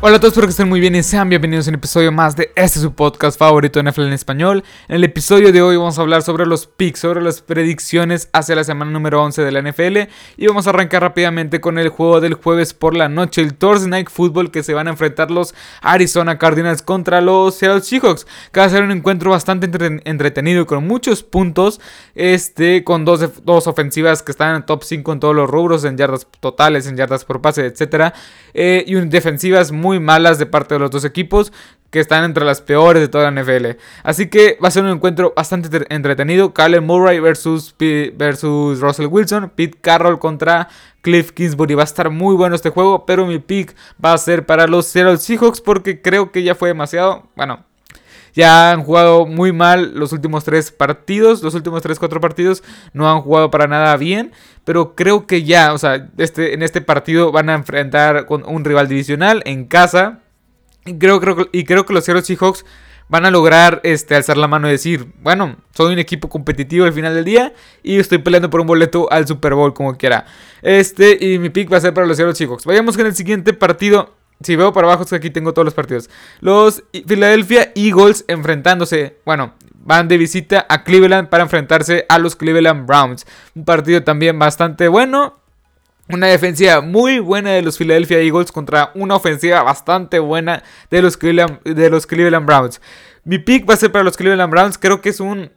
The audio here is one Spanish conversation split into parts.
Hola a todos, espero que estén muy bien y sean bienvenidos a un episodio más de este su podcast favorito NFL en español. En el episodio de hoy vamos a hablar sobre los picks, sobre las predicciones hacia la semana número 11 de la NFL y vamos a arrancar rápidamente con el juego del jueves por la noche, el Thursday Night Football que se van a enfrentar los Arizona Cardinals contra los Seattle Seahawks, que va a ser un encuentro bastante entretenido con muchos puntos, este con dos, dos ofensivas que están en el top 5 en todos los rubros, en yardas totales, en yardas por pase, etcétera, eh, y defensivas muy muy malas de parte de los dos equipos que están entre las peores de toda la NFL. Así que va a ser un encuentro bastante entretenido. Kyler Murray versus, versus Russell Wilson. Pete Carroll contra Cliff Kingsbury. Va a estar muy bueno este juego, pero mi pick va a ser para los Seattle Seahawks porque creo que ya fue demasiado. Bueno, ya han jugado muy mal los últimos tres partidos, los últimos tres, cuatro partidos no han jugado para nada bien, pero creo que ya, o sea, este, en este partido van a enfrentar con un rival divisional en casa. Y creo, creo, y creo que los Seattle Seahawks van a lograr este, alzar la mano y decir, bueno, soy un equipo competitivo al final del día y estoy peleando por un boleto al Super Bowl como quiera. Este, y mi pick va a ser para los Seattle Seahawks. Vayamos con el siguiente partido. Si veo para abajo es que aquí tengo todos los partidos. Los Philadelphia Eagles enfrentándose, bueno, van de visita a Cleveland para enfrentarse a los Cleveland Browns. Un partido también bastante bueno. Una defensiva muy buena de los Philadelphia Eagles contra una ofensiva bastante buena de los Cleveland, de los Cleveland Browns. Mi pick va a ser para los Cleveland Browns. Creo que es un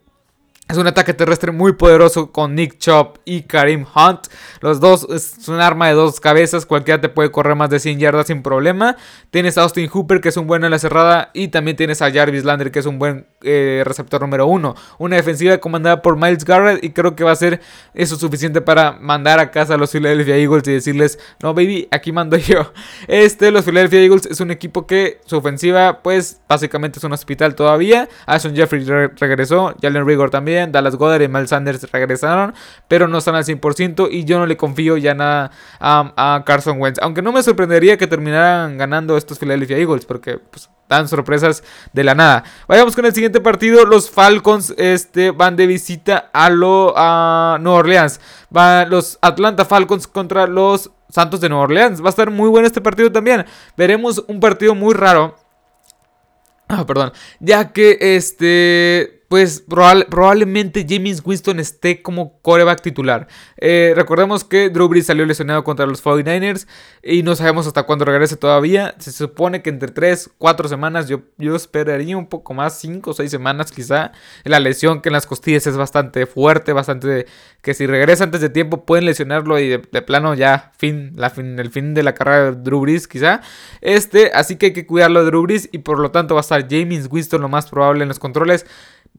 es un ataque terrestre muy poderoso con Nick Chop y Karim Hunt. Los dos es un arma de dos cabezas. Cualquiera te puede correr más de 100 yardas sin problema. Tienes a Austin Hooper, que es un bueno en la cerrada. Y también tienes a Jarvis Landry, que es un buen eh, receptor número uno. Una defensiva comandada por Miles Garrett. Y creo que va a ser eso suficiente para mandar a casa a los Philadelphia Eagles y decirles: No, baby, aquí mando yo. Este, los Philadelphia Eagles es un equipo que su ofensiva, pues básicamente es un hospital todavía. Ashon Jeffrey regresó. Jalen Rigor también. Dallas Goddard y Mal Sanders regresaron, pero no están al 100% y yo no le confío ya nada a, Carson Wentz. Aunque no me sorprendería que terminaran ganando estos Philadelphia Eagles, porque pues, dan sorpresas de la nada. Vayamos con el siguiente partido. Los Falcons este, van de visita a, lo, a Nueva Orleans. Van los Atlanta Falcons contra los Santos de Nueva Orleans. Va a estar muy bueno este partido también. Veremos un partido muy raro. Ah, perdón. Ya que este pues probablemente James Winston esté como coreback titular. Eh, recordemos que Drew Brees salió lesionado contra los 49ers y no sabemos hasta cuándo regrese todavía. Se supone que entre 3, 4 semanas, yo, yo esperaría un poco más, 5 o 6 semanas quizá. La lesión que en las costillas es bastante fuerte, bastante que si regresa antes de tiempo pueden lesionarlo y de, plano ya fin, la fin, el fin de la carrera de Drew Brees quizá. Este, así que hay que cuidarlo de Drew Brees y por lo tanto va a estar James Winston lo más probable en los controles.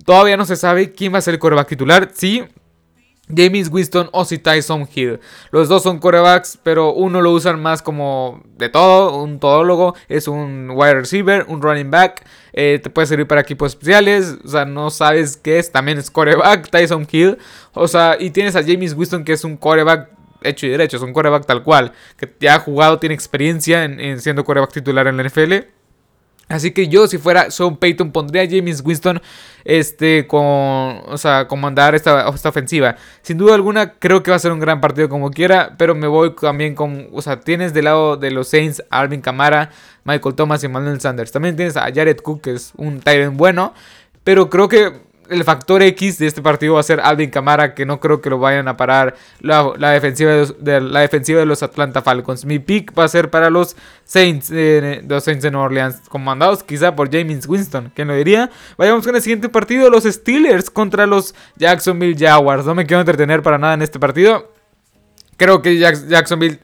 Todavía no se sabe quién va a ser el coreback titular. Sí, James Winston o si Tyson Hill. Los dos son corebacks, pero uno lo usan más como de todo, un todólogo, es un wide receiver, un running back, eh, te puede servir para equipos especiales, o sea, no sabes qué es, también es coreback, Tyson Hill, o sea, y tienes a James Winston que es un coreback hecho y derecho, es un coreback tal cual, que ya ha jugado, tiene experiencia en, en siendo coreback titular en la NFL. Así que yo, si fuera Sean Payton, pondría a James Winston este, con, o sea, comandar esta, esta, ofensiva. Sin duda alguna, creo que va a ser un gran partido como quiera, pero me voy también con, o sea, tienes del lado de los Saints Alvin Kamara, Michael Thomas y Manuel Sanders. También tienes a Jared Cook, que es un Tyrant bueno, pero creo que el factor X de este partido va a ser Alvin Kamara, que no creo que lo vayan a parar la, defensiva, de los, la defensiva de los Atlanta Falcons. Mi pick va a ser para los Saints, los Saints de Nueva Orleans, comandados quizá por James Winston, ¿quién lo diría? Vayamos con el siguiente partido, los Steelers contra los Jacksonville Jaguars. No me quiero entretener para nada en este partido. Creo que Jacksonville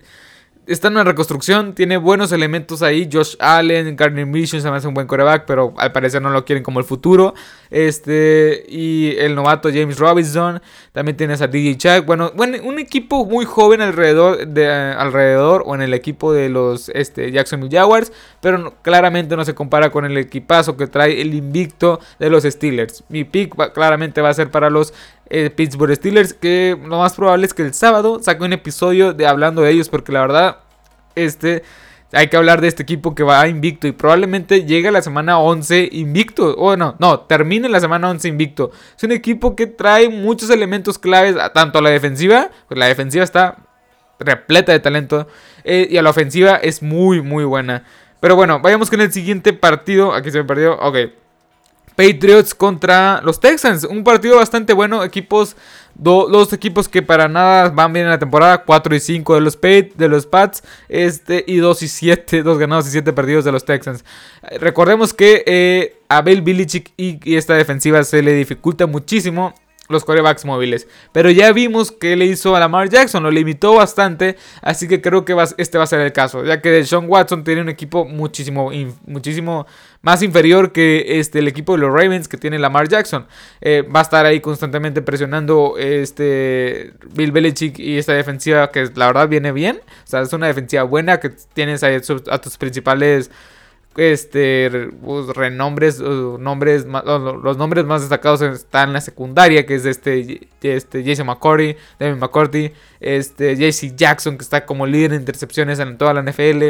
está en una reconstrucción, tiene buenos elementos ahí. Josh Allen, Gardner Mission se me hace un buen coreback, pero al parecer no lo quieren como el futuro. Este, y el novato James Robinson, también tienes a DJ Chuck. Bueno, bueno, un equipo muy joven alrededor, de, alrededor o en el equipo de los este, Jacksonville Jaguars, pero claramente no se compara con el equipazo que trae el invicto de los Steelers. Mi pick claramente va a ser para los eh, Pittsburgh Steelers, que lo más probable es que el sábado saque un episodio de hablando de ellos, porque la verdad, este, hay que hablar de este equipo que va invicto y probablemente llegue a la semana 11 invicto, o no, no, termine la semana 11 invicto. Es un equipo que trae muchos elementos claves, tanto a la defensiva, pues la defensiva está repleta de talento, eh, y a la ofensiva es muy, muy buena. Pero bueno, vayamos con el siguiente partido. Aquí se me perdió. Ok. Patriots contra los Texans. Un partido bastante bueno. Equipos, dos equipos que para nada van bien en la temporada. 4 y 5 de los, de los Pats. Este, y 2 y 7, 2 ganados y 7 perdidos de los Texans. Recordemos que eh, a Bill Belichick y esta defensiva se le dificulta muchísimo los corebacks móviles. Pero ya vimos que le hizo a Lamar Jackson, lo limitó bastante, así que creo que este va a ser el caso, ya que Sean Watson tiene un equipo muchísimo, muchísimo más inferior que este, el equipo de los Ravens que tiene Lamar Jackson. Eh, va a estar ahí constantemente presionando este Bill Belichick y esta defensiva que la verdad viene bien. O sea, es una defensiva buena que tienes ahí a tus principales este pues, renombres nombres los nombres más destacados están en la secundaria que es este este Jason McCourty Devin McCourty este JC Jackson que está como líder en intercepciones en toda la NFL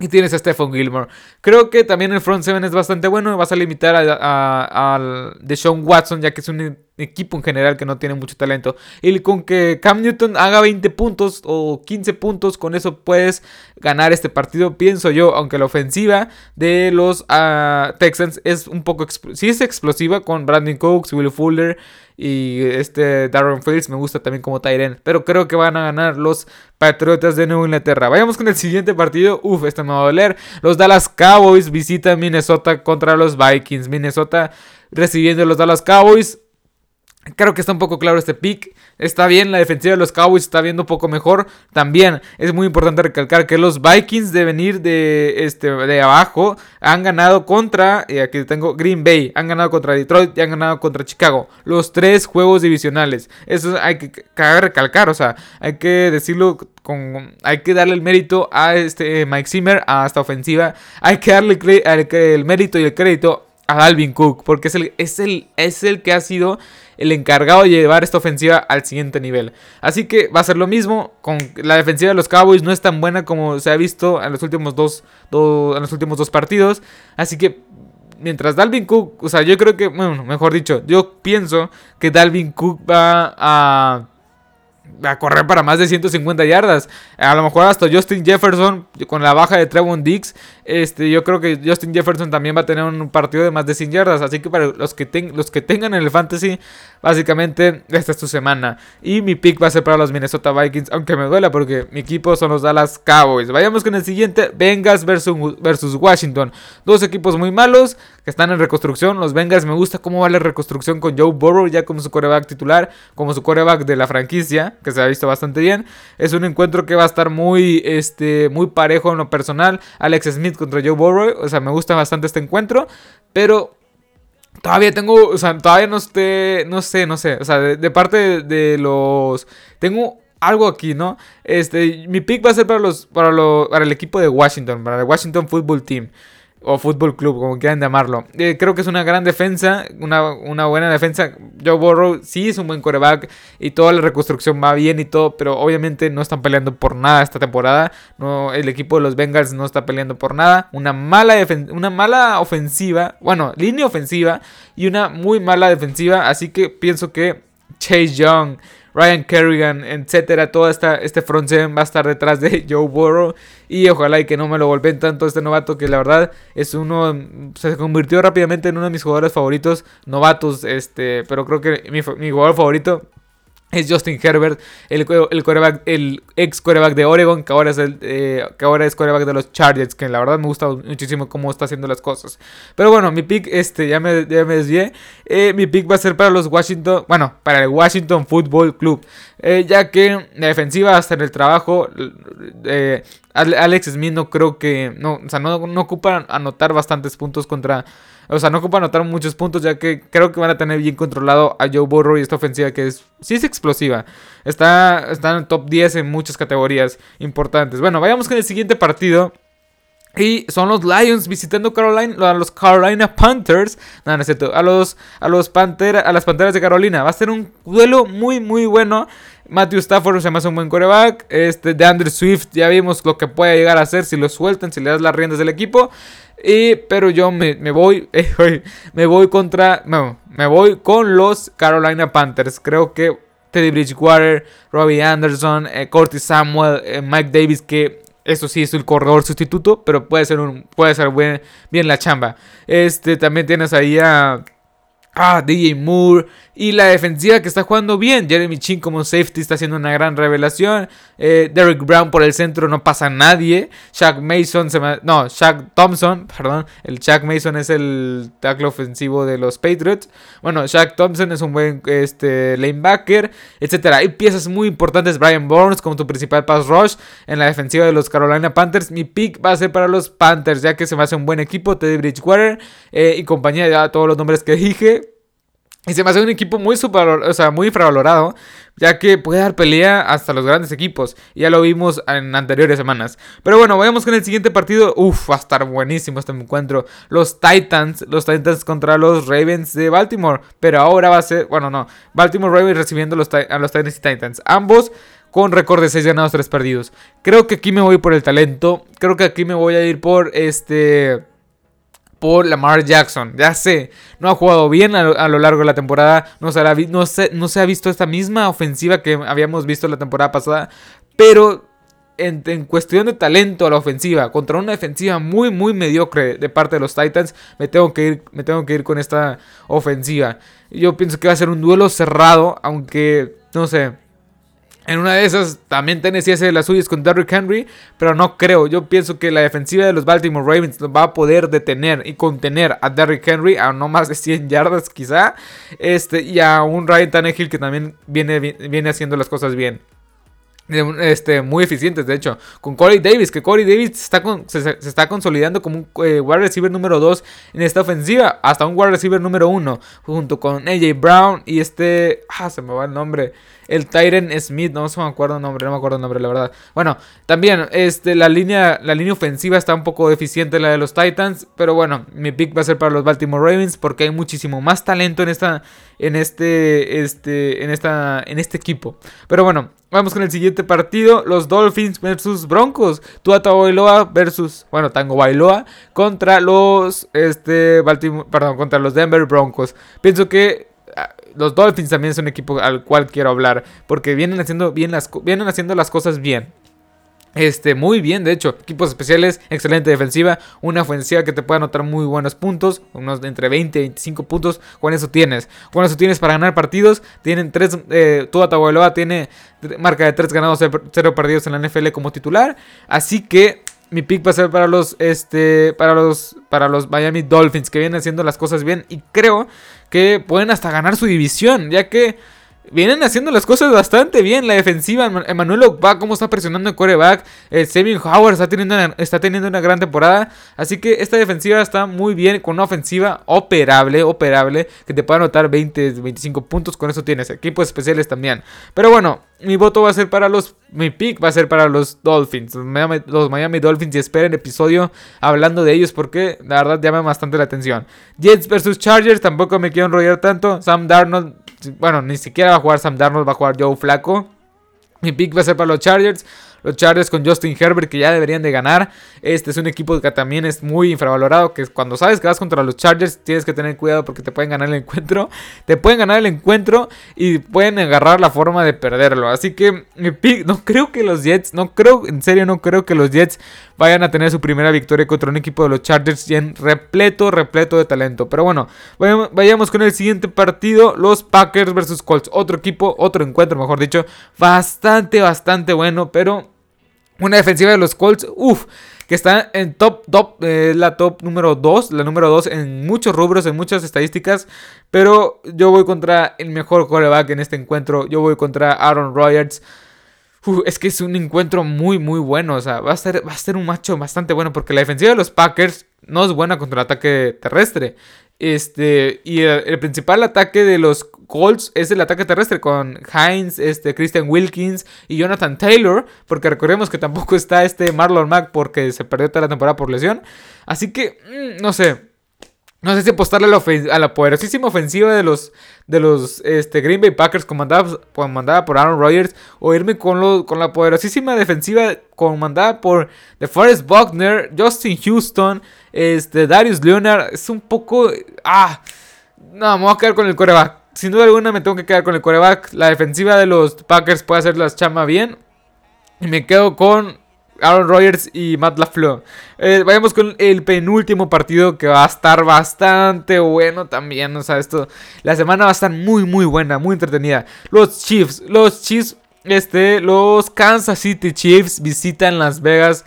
y tienes a Stephon Gilmore. Creo que también el front seven es bastante bueno. Vas a limitar a, de Sean Watson, ya que es un equipo en general que no tiene mucho talento. Y con que Cam Newton haga 20 puntos o 15 puntos, con eso puedes ganar este partido, pienso yo. Aunque la ofensiva de los ah, Texans es un poco. Sí es explosiva con Brandon Cooks, Will Fuller y este Darren Fields me gusta también como Tyren. Pero creo que van a ganar los Patriotas de Nueva Inglaterra. Vayamos con el siguiente partido. Uf, este me va a doler. Los Dallas Cowboys visitan Minnesota contra los Vikings. Minnesota recibiendo los Dallas Cowboys. Creo que está un poco claro este pick. Está bien, la defensiva de los Cowboys está viendo un poco mejor. También es muy importante recalcar que los Vikings de venir de, este, de abajo han ganado contra, aquí tengo Green Bay, han ganado contra Detroit y han ganado contra Chicago. Los tres juegos divisionales. Eso hay que recalcar, o sea, hay que decirlo con, hay que darle el mérito a este Mike Zimmer, a esta ofensiva. Hay que darle el, el mérito y el crédito a Dalvin Cook, porque es el, es el, es el que ha sido el encargado de llevar esta ofensiva al siguiente nivel. Así que va a ser lo mismo. Con la defensiva de los Cowboys no es tan buena como se ha visto en los últimos dos, en los últimos dos partidos. Así que mientras Dalvin Cook, o sea, yo creo que, bueno, mejor dicho, yo pienso que Dalvin Cook va a a correr para más de 150 yardas. A lo mejor hasta Justin Jefferson, con la baja de Trevon Diggs, este, yo creo que Justin Jefferson también va a tener un partido de más de 100 yardas. Así que para los que, los que tengan el fantasy, básicamente esta es tu semana. Y mi pick va a ser para los Minnesota Vikings, aunque me duela porque mi equipo son los Dallas Cowboys. Vayamos con el siguiente, Bengals versus, versus Washington. Dos equipos muy malos que están en reconstrucción. Los Bengals me gusta cómo va la reconstrucción con Joe Burrow ya como su coreback titular, como su coreback de la franquicia que se ha visto bastante bien. Es un encuentro que va a estar muy, este, muy parejo en lo personal. Alex Smith contra Joe Burrow. O sea, me gusta bastante este encuentro. Pero Todavía tengo, o sea, todavía no esté, no sé, no sé, o sea, de, parte de, los, tengo algo aquí, ¿no? Este, mi pick va a ser para los, para los, para el equipo de Washington, para el Washington Football Team o Fútbol Club, como quieran llamarlo. Eh, creo que es una gran defensa, una, una, buena defensa. Joe Burrow sí es un buen coreback y toda la reconstrucción va bien y todo, pero obviamente no están peleando por nada esta temporada. No, el equipo de los Bengals no está peleando por nada. Una mala, una mala ofensiva, bueno, línea ofensiva y una muy mala defensiva. Así que pienso que Chase Young Ryan Kerrigan, etcétera. Todo esta, este front seven va a estar detrás de Joe Burrow. Y ojalá y que no me lo golpeen tanto este novato que la verdad es uno. Se convirtió rápidamente en uno de mis jugadores favoritos. Novatos, este. Pero creo que mi, mi jugador favorito es Justin Herbert, el, el, el ex coreback de Oregon, que ahora, es el, eh, que ahora es coreback de los Chargers, que la verdad me gusta muchísimo cómo está haciendo las cosas. Pero bueno, mi pick, este, ya me, ya me desvié. Eh, mi pick va a ser para los Washington, bueno, para el Washington Football Club. Eh, ya que la defensiva hasta en el trabajo, Alex Smith no creo que, no, o sea, no, no ocupa anotar bastantes puntos contra o sea, no ocupa anotar muchos puntos ya que creo que van a tener bien controlado a Joe Burrow y esta ofensiva que es sí es explosiva. Está, está en el top 10 en muchas categorías importantes. Bueno, vayamos con el siguiente partido. Y son los Lions visitando Carolina, a los Carolina Panthers. No, no es cierto. A, los, a, los Pantera, a las Panteras de Carolina. Va a ser un duelo muy, muy bueno. Matthew Stafford se me hace un buen coreback. Este, de Andrew Swift, ya vimos lo que puede llegar a hacer si lo sueltan, si le das las riendas del equipo. Y, pero yo me, voy, eh, me voy contra, no, me voy con los Carolina Panthers. Creo que Teddy Bridgewater, Robbie Anderson, eh, Curtis Samuel, eh, Mike Davis, que eso sí es el corredor sustituto, pero puede ser un puede ser bien la chamba. Este también tienes ahí a Ah, DJ Moore. Y la defensiva que está jugando bien. Jeremy Chin como safety está haciendo una gran revelación. Eh, Derek Brown por el centro no pasa nadie. Shaq Mason se No, Shaq Thompson, perdón. El Shaq Mason es el tackle ofensivo de los Patriots. Bueno, Shaq Thompson es un buen este, lanebacker, etc. Hay piezas muy importantes. Brian Burns como tu principal pass rush en la defensiva de los Carolina Panthers. Mi pick va a ser para los Panthers, ya que se me hace un buen equipo. Teddy Bridgewater eh, y compañía, ya todos los nombres que dije. Y se me hace un equipo muy, super, o sea, muy infravalorado, ya que puede dar pelea hasta los grandes equipos. Ya lo vimos en anteriores semanas. Pero bueno, vayamos con el siguiente partido. Uf, va a estar buenísimo este encuentro. Los Titans, los Titans contra los Ravens de Baltimore. Pero ahora va a ser, bueno, no, Baltimore Ravens recibiendo a los Titans y Titans. Ambos con récord de 6 ganados, 3 perdidos. Creo que aquí me voy por el talento. Creo que aquí me voy a ir por este por Lamar Jackson. Ya sé, no ha jugado bien a lo, largo de la temporada. No se, ha visto esta misma ofensiva que habíamos visto la temporada pasada. Pero en, cuestión de talento a la ofensiva, contra una defensiva muy, muy mediocre de parte de los Titans, me tengo que ir, me tengo que ir con esta ofensiva. Yo pienso que va a ser un duelo cerrado, aunque, no sé, en una de esas también Tennessee hace las suyas con Derrick Henry, pero no creo. Yo pienso que la defensiva de los Baltimore Ravens va a poder detener y contener a Derrick Henry a no más de 100 yardas quizá. Este, y a un Ryan Tannehill que también viene, viene haciendo las cosas bien. Este, muy eficientes, de hecho. Con Corey Davis, que Corey Davis está se, está consolidando como un eh, wide receiver número 2 en esta ofensiva. Hasta un wide receiver número 1. Junto con AJ Brown y este. Ah, se me va el nombre el Tyren Smith, no me acuerdo el nombre, no me acuerdo el nombre, la verdad. Bueno, también este, la, línea, la línea ofensiva está un poco deficiente, la de los Titans, pero bueno, mi pick va a ser para los Baltimore Ravens porque hay muchísimo más talento en esta, en este, este, en esta, en este equipo. Pero bueno, vamos con el siguiente partido, los Dolphins versus Broncos, Tuata Bailoa versus, bueno, Tango Bailoa contra los, este, Baltimore, perdón, contra los Denver Broncos. Pienso que los Dolphins también es un equipo al cual quiero hablar. Porque vienen haciendo, bien las, vienen haciendo las cosas bien. Este, muy bien, de hecho, equipos especiales, excelente defensiva, una ofensiva que te puede anotar muy buenos puntos, unos entre 20 y 25 puntos, con eso tienes. Con eso tienes para ganar partidos, tienen 3, eh, Tua tiene marca de 3 ganados, 0 perdidos en la NFL como titular, así que mi pick va a ser para los, este, para los, para los Miami Dolphins que vienen haciendo las cosas bien y creo que pueden hasta ganar su división, ya que vienen haciendo las cosas bastante bien. La defensiva, Emmanuel Ogba, cómo está presionando el coreback. El Sevin Howard está teniendo, una, está teniendo una gran temporada. Así que esta defensiva está muy bien, con una ofensiva operable, operable, que te puede anotar 20, 25 puntos. Con eso tienes equipos especiales también. Pero bueno, mi voto va a ser para los. Mi pick va a ser para los Dolphins. Los Miami, Dolphins. Y esperen episodio hablando de ellos porque la verdad llama bastante la atención. Jets versus Chargers. Tampoco me quiero enrollar tanto. Sam Darnold. Bueno, ni siquiera va a jugar Sam Darnold. Va a jugar Joe Flaco. Mi pick va a ser para los Chargers. Los Chargers con Justin Herbert que ya deberían de ganar. Este es un equipo que también es muy infravalorado. Que cuando sabes que vas contra los Chargers tienes que tener cuidado porque te pueden ganar el encuentro. Te pueden ganar el encuentro y pueden agarrar la forma de perderlo. Así que no creo que los Jets, no creo, en serio no creo que los Jets vayan a tener su primera victoria contra un equipo de los Chargers bien repleto, repleto de talento. Pero bueno, vayamos con el siguiente partido. Los Packers versus Colts. Otro equipo, otro encuentro, mejor dicho. Bastante, bastante bueno. Pero una defensiva de los Colts, uff, que está en top, top, eh, la top número 2, la número 2 en muchos rubros, en muchas estadísticas. Pero yo voy contra el mejor quarterback en este encuentro. Yo voy contra Aaron Rodgers. Es que es un encuentro muy, muy bueno. O sea, va a, ser, va a ser un macho bastante bueno. Porque la defensiva de los Packers no es buena contra el ataque terrestre. Este, y el, principal ataque de los Colts es el ataque terrestre con Hines, este, Christian Wilkins y Jonathan Taylor, porque recordemos que tampoco está este Marlon Mack porque se perdió toda la temporada por lesión. Así que, mm, no sé, no sé si apostarle a la, poderosísima ofensiva de los, de los este, Green Bay Packers comandada, comandada por Aaron Rodgers o irme con, con la poderosísima defensiva comandada por DeForest Buckner, Justin Houston, este, Darius Leonard. Es un poco... Ah, no, me voy a quedar con el coreback. Sin duda alguna me tengo que quedar con el coreback. La defensiva de los Packers puede hacer las chama bien. Y me quedo con Aaron Rodgers y Matt LaFleur. Eh, vayamos con el penúltimo partido que va a estar bastante bueno también. O sea, esto, la semana va a estar muy, muy buena, muy entretenida. Los Chiefs, los Chiefs, este, los Kansas City Chiefs visitan Las Vegas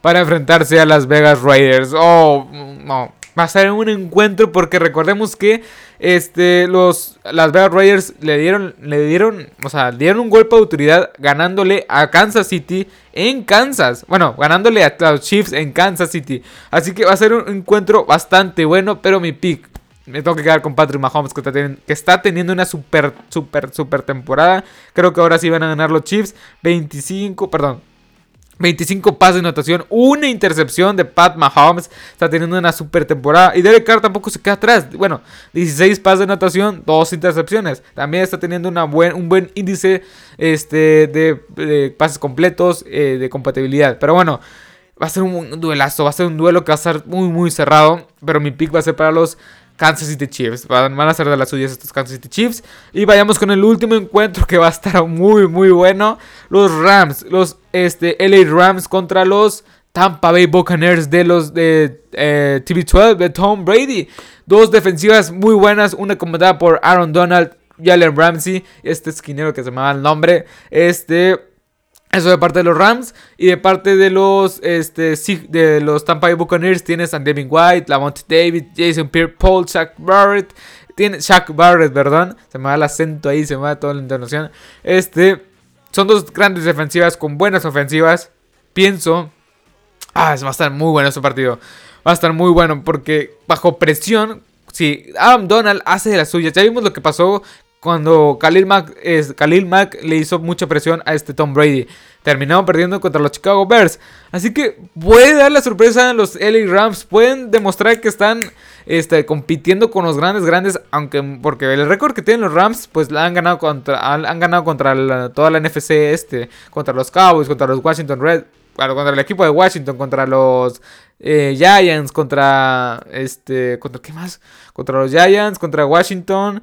para enfrentarse a Las Vegas Raiders. Oh, no va a ser un encuentro porque recordemos que este los las Vegas Raiders le dieron le dieron, o sea, dieron un golpe de autoridad ganándole a Kansas City en Kansas. Bueno, ganándole a los Chiefs en Kansas City. Así que va a ser un encuentro bastante bueno, pero mi pick me tengo que quedar con Patrick Mahomes que está, teniendo, que está teniendo una super super super temporada. Creo que ahora sí van a ganar los Chiefs 25, perdón, 25 pases de anotación, una intercepción de Pat Mahomes. Está teniendo una super temporada. Y Derek Carr tampoco se queda atrás. Bueno, 16 pases de anotación, dos intercepciones. También está teniendo una buen, un buen índice este, de, pases completos, eh, de compatibilidad. Pero bueno, va a ser un duelazo. Va a ser un duelo que va a ser muy, muy cerrado. Pero mi pick va a ser para los Kansas City Chiefs. Van, a ser de las suyas estos Kansas City Chiefs. Y vayamos con el último encuentro que va a estar muy, muy bueno. Los Rams, los este, LA Rams contra los Tampa Bay Buccaneers de los de eh, TV12 de Tom Brady. Dos defensivas muy buenas, una comandada por Aaron Donald y Allen Ramsey. Este esquinero que se va el nombre. Este eso de parte de los Rams. Y de parte de los, este, de los Tampa Bay Buccaneers tienes a Devin White, Lamont David, Jason Pierre Paul, Shaq Barrett. Tiene Shaq Barrett, perdón. Se me va el acento ahí, se me va toda la internación. Este, son dos grandes defensivas con buenas ofensivas. Pienso. Ah, va a estar muy bueno este partido. Va a estar muy bueno porque bajo presión, si Adam Donald hace de las suyas, ya vimos lo que pasó cuando Khalil Mack, Khalil Mack le hizo mucha presión a este Tom Brady. Terminaron perdiendo contra los Chicago Bears. Así que puede dar la sorpresa a los LA Rams. Pueden demostrar que están este, compitiendo con los grandes, grandes. Aunque porque el récord que tienen los Rams, pues la han ganado contra, han, ganado contra toda la NFC este. Contra los Cowboys, contra los Washington Red. contra el equipo de Washington, contra los eh, Giants, contra este. ¿Contra qué más? Contra los Giants, contra Washington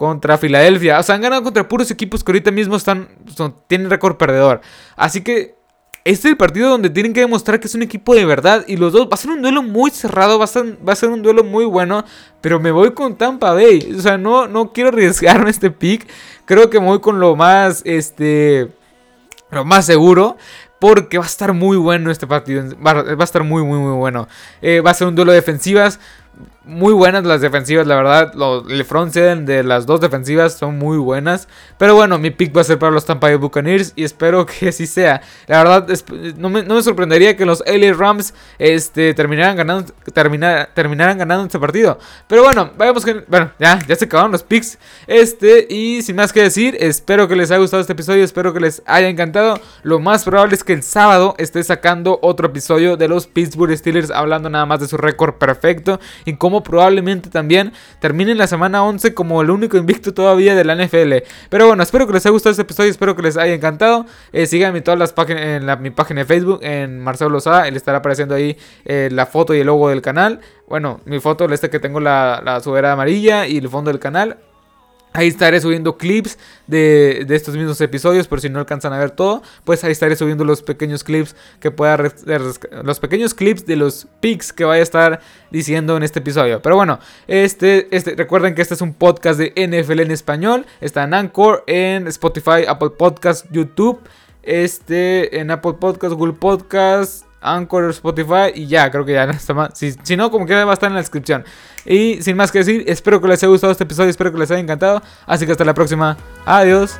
contra Filadelfia. O sea, han ganado contra puros equipos que ahorita mismo están, tienen récord perdedor. Así que este es el partido donde tienen que demostrar que es un equipo de verdad. Y los dos, va a ser un duelo muy cerrado, va a ser, va a ser un duelo muy bueno. Pero me voy con Tampa Bay. O sea, no, no quiero arriesgarme este pick. Creo que me voy con lo más, este, lo más seguro. Porque va a estar muy bueno este partido. Va, a estar muy, muy, muy bueno. Eh, va a ser un duelo de defensivas muy buenas las defensivas, la verdad. el front de las dos defensivas son muy buenas. Pero bueno, mi pick va a ser para los Tampa Bay Buccaneers y espero que así sea. La verdad, no, me, sorprendería que los LA Rams este, terminaran, ganando, terminaran ganando este partido. Pero bueno, vayamos que... Bueno, ya, ya se acabaron los picks. Este, y sin más que decir, espero que les haya gustado este episodio, espero que les haya encantado. Lo más probable es que el sábado esté sacando otro episodio de los Pittsburgh Steelers hablando nada más de su récord perfecto y cómo probablemente también termine la semana 11 como el único invicto todavía de la NFL. Pero bueno, espero que les haya gustado este episodio, espero que les haya encantado. Eh, síganme en todas las páginas, en mi página de Facebook, en Marcelo Lozada, le estará apareciendo ahí eh, la foto y el logo del canal. Bueno, mi foto, este que tengo la, la subera amarilla y el fondo del canal. Ahí estaré subiendo clips de, estos mismos episodios, por si no alcanzan a ver todo, pues ahí estaré subiendo los pequeños clips que pueda los pequeños clips de los pics que vaya a estar diciendo en este episodio. Pero bueno, este, este, recuerden que este es un podcast de NFL en español, está en Anchor, en Spotify, Apple Podcast, YouTube, este, en Apple Podcast, Google Podcast, Anchor, Spotify y ya, creo que ya no está más. Si, si no, como quiera va a estar en la descripción. Y sin más que decir, espero que les haya gustado este episodio, espero que les haya encantado. Así que hasta la próxima. Adiós.